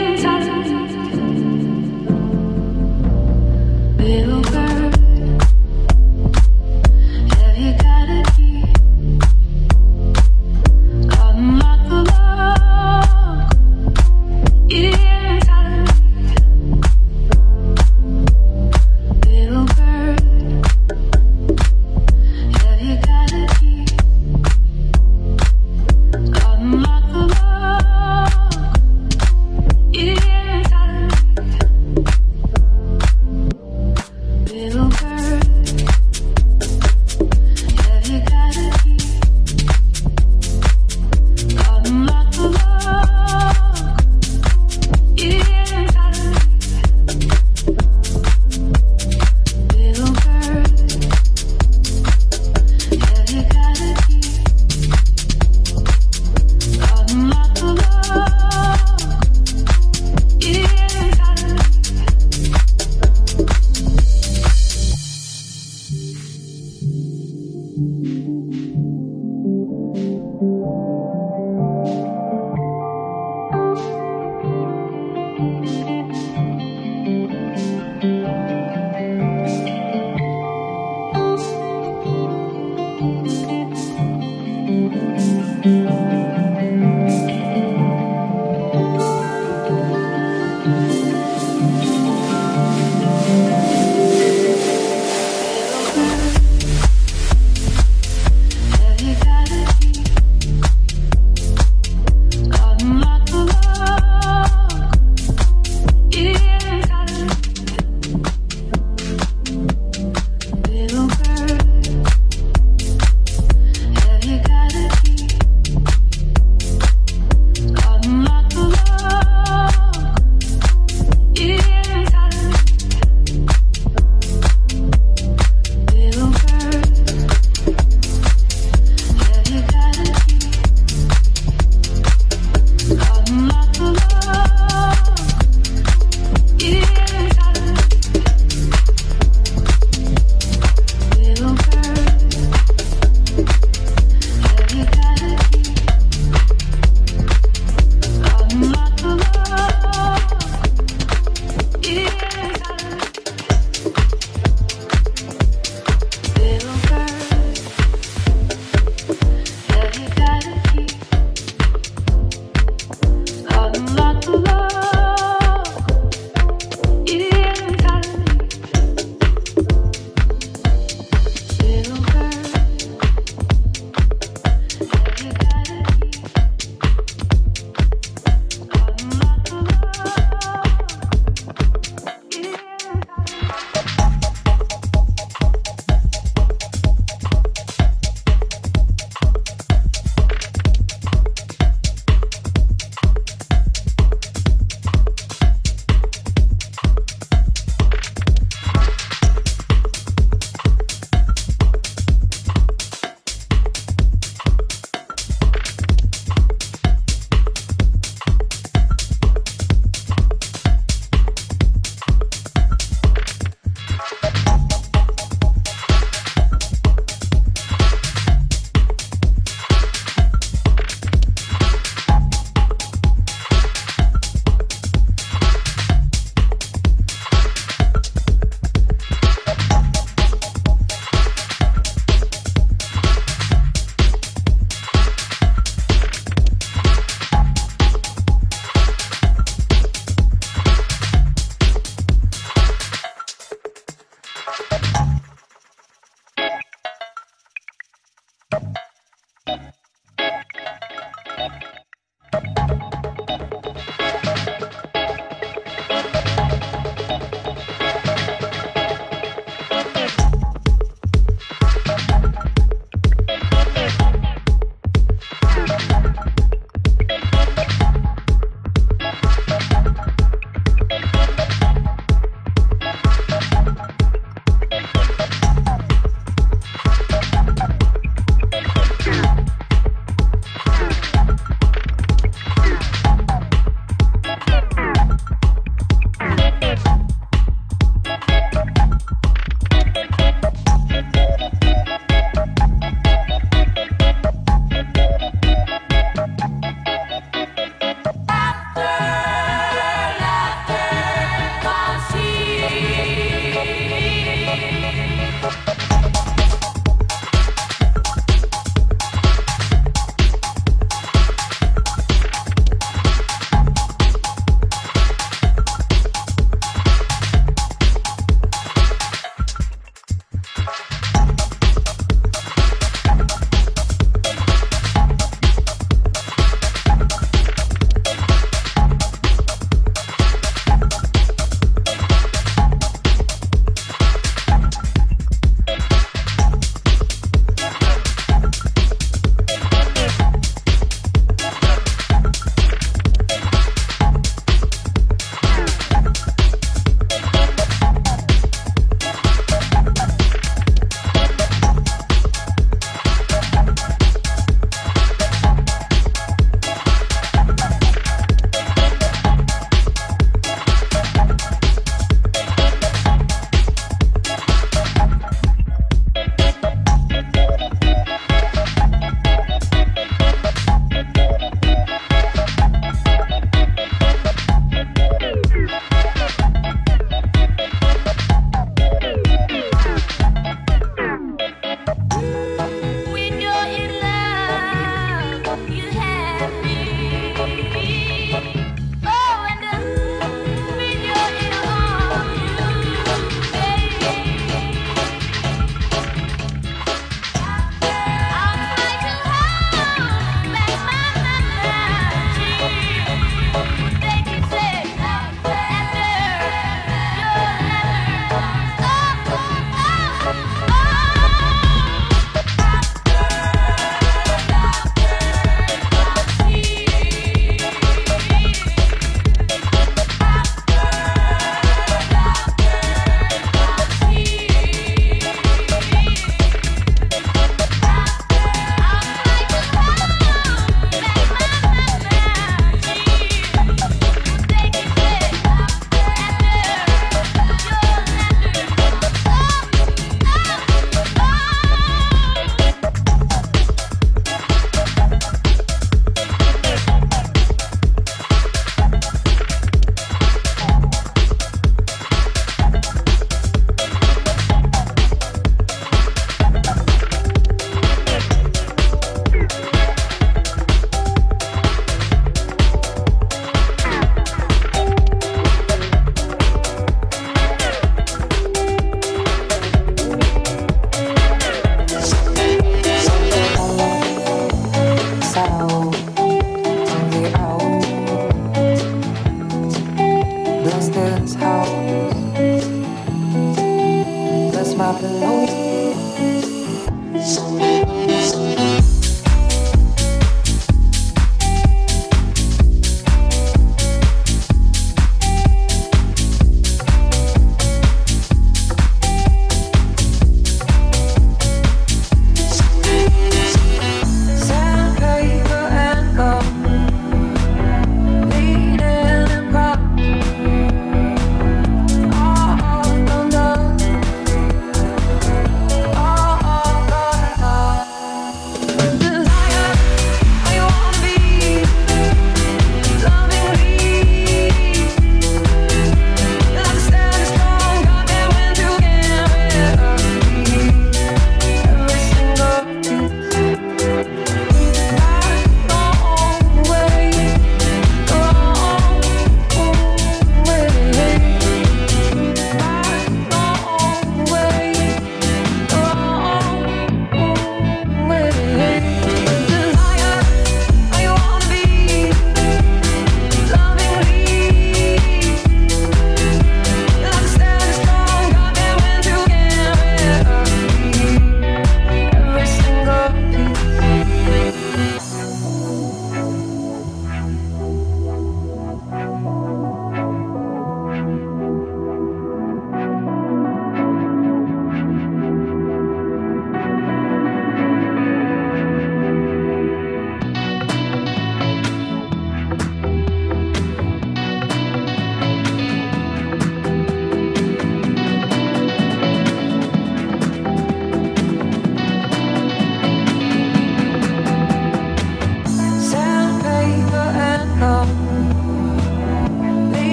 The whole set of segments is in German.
in time.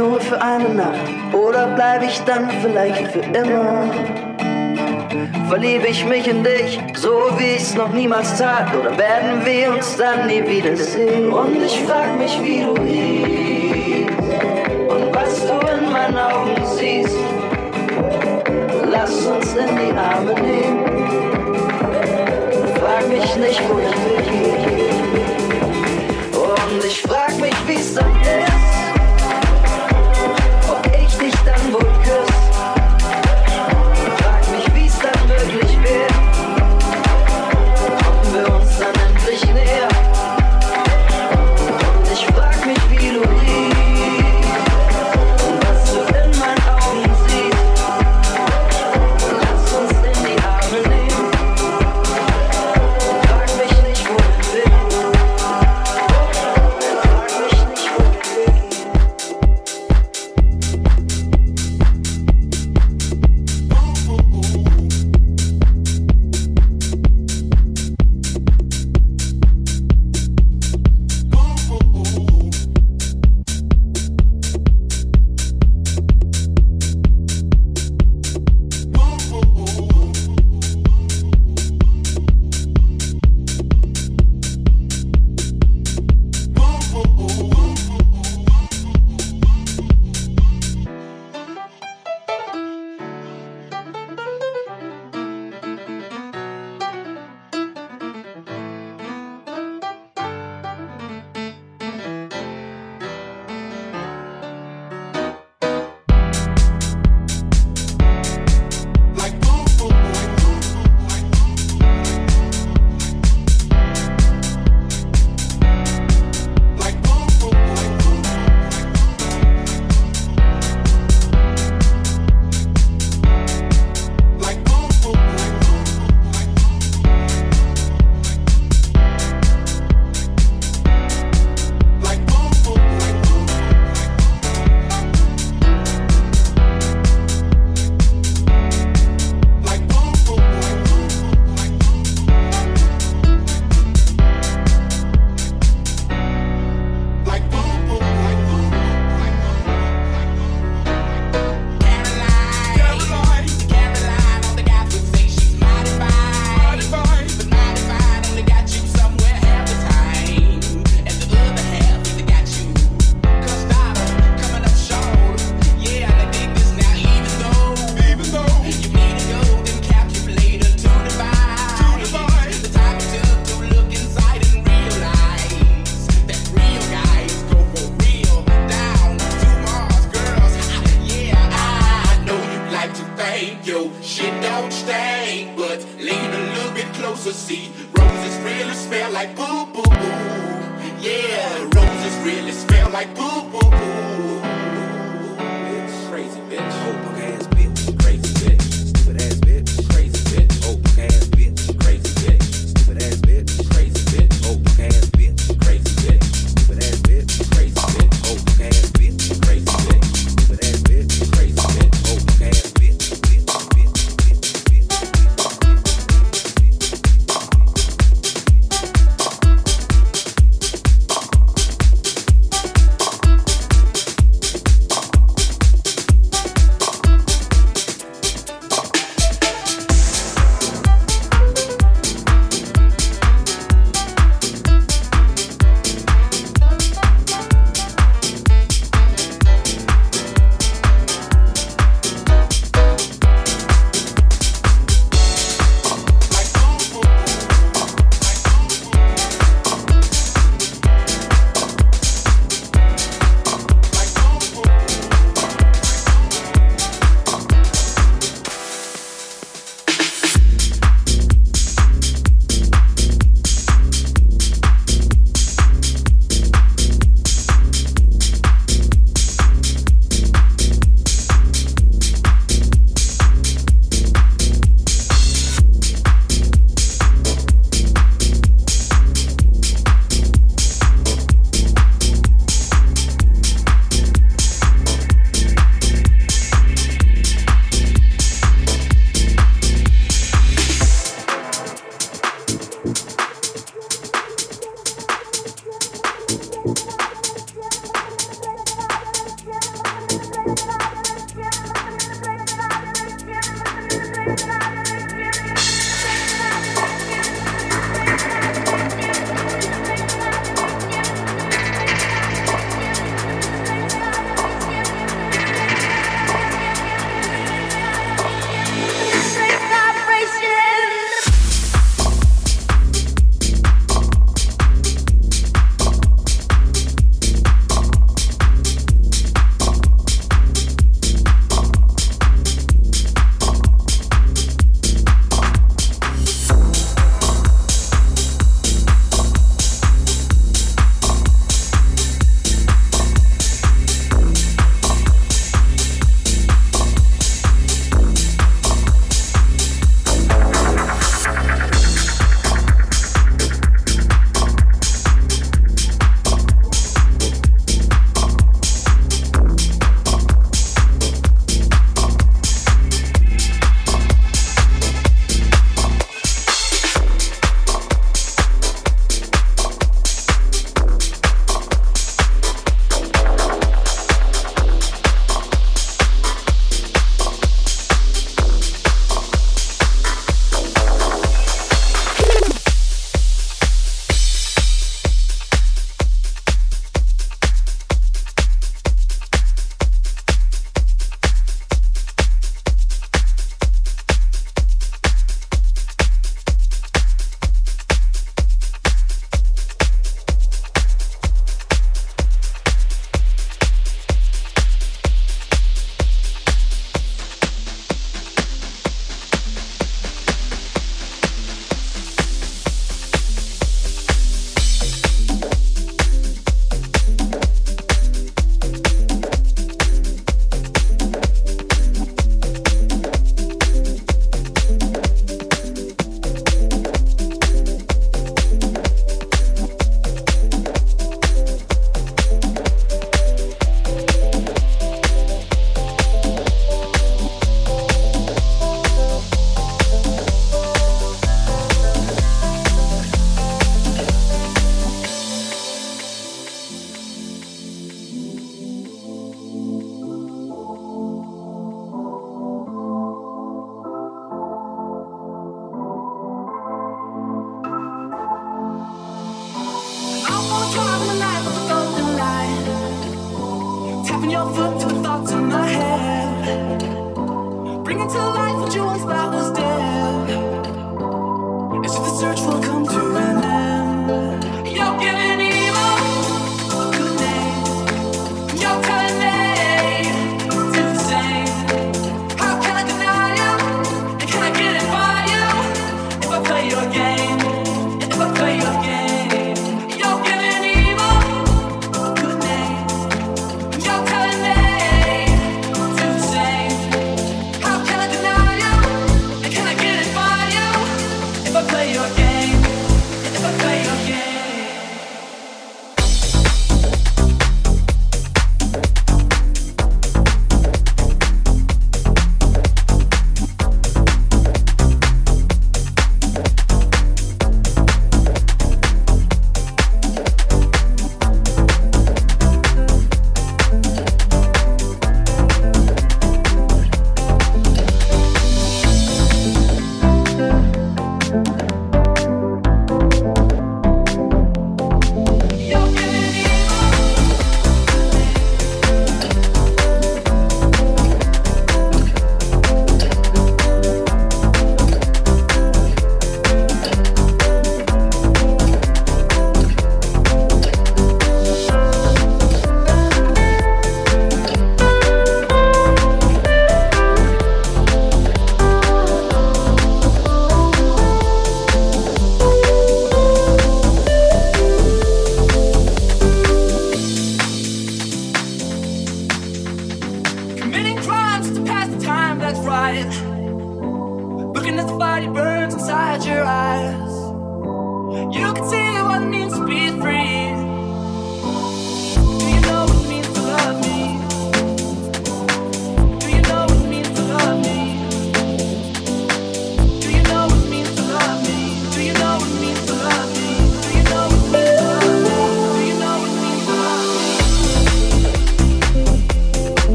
nur für eine Nacht oder bleibe ich dann vielleicht für immer? Verliebe ich mich in dich, so wie ich's noch niemals tat, oder werden wir uns dann nie wiedersehen? Und ich frag mich, wie du hieß und was du in meinen Augen siehst. Lass uns in die Arme nehmen. Frag mich nicht, wo ich bin.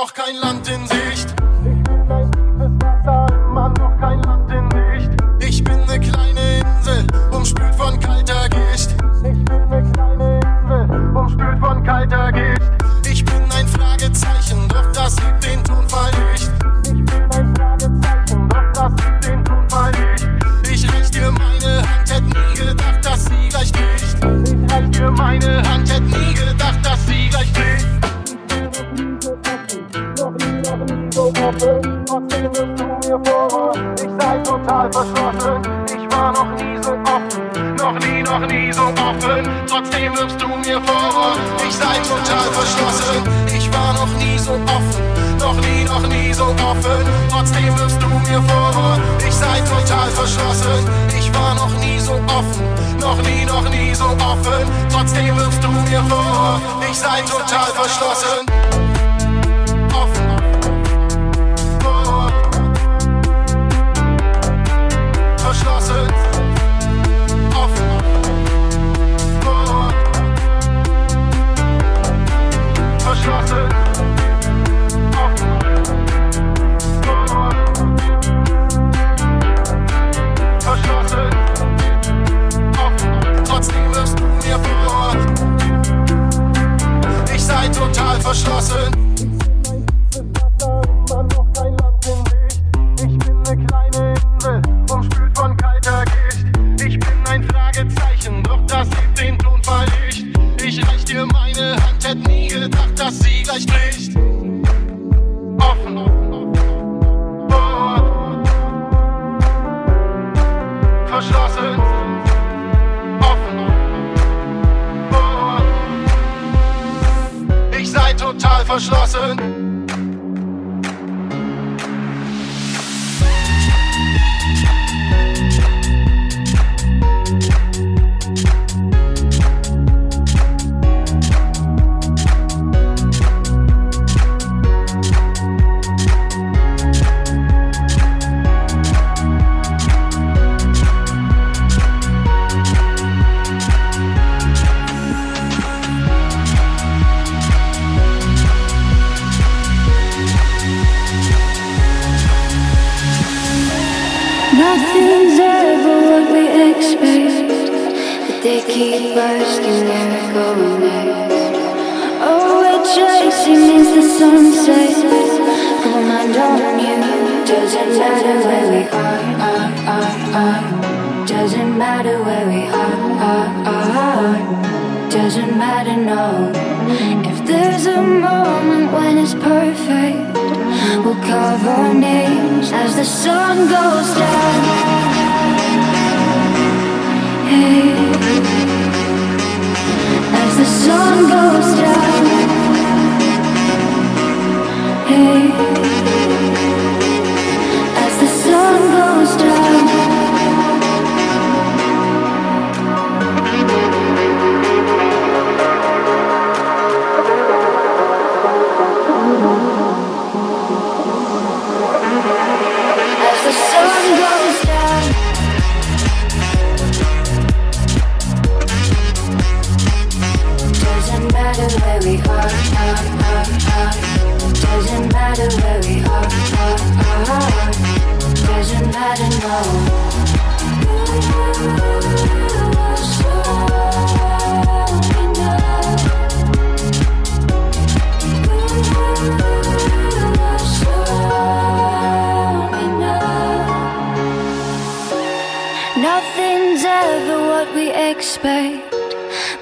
noch kein Land in verschlossen. Ich war noch nie so offen, noch nie, noch nie so offen. Trotzdem wirfst du mir vor, ich sei total verschlossen.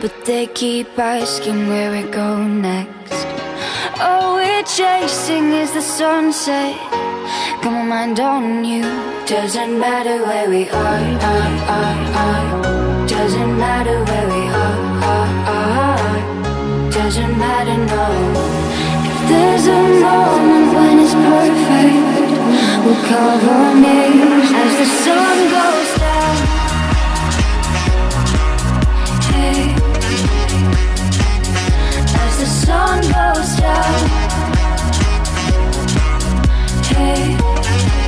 But they keep asking where we go next. All we're chasing is the sunset. Come on, mind on you. Doesn't matter where we are, are, are, are. Doesn't matter where we are, are, are. Doesn't matter, no. If there's a moment when it's perfect, we'll cover our as the sun goes sun goes down. Hey.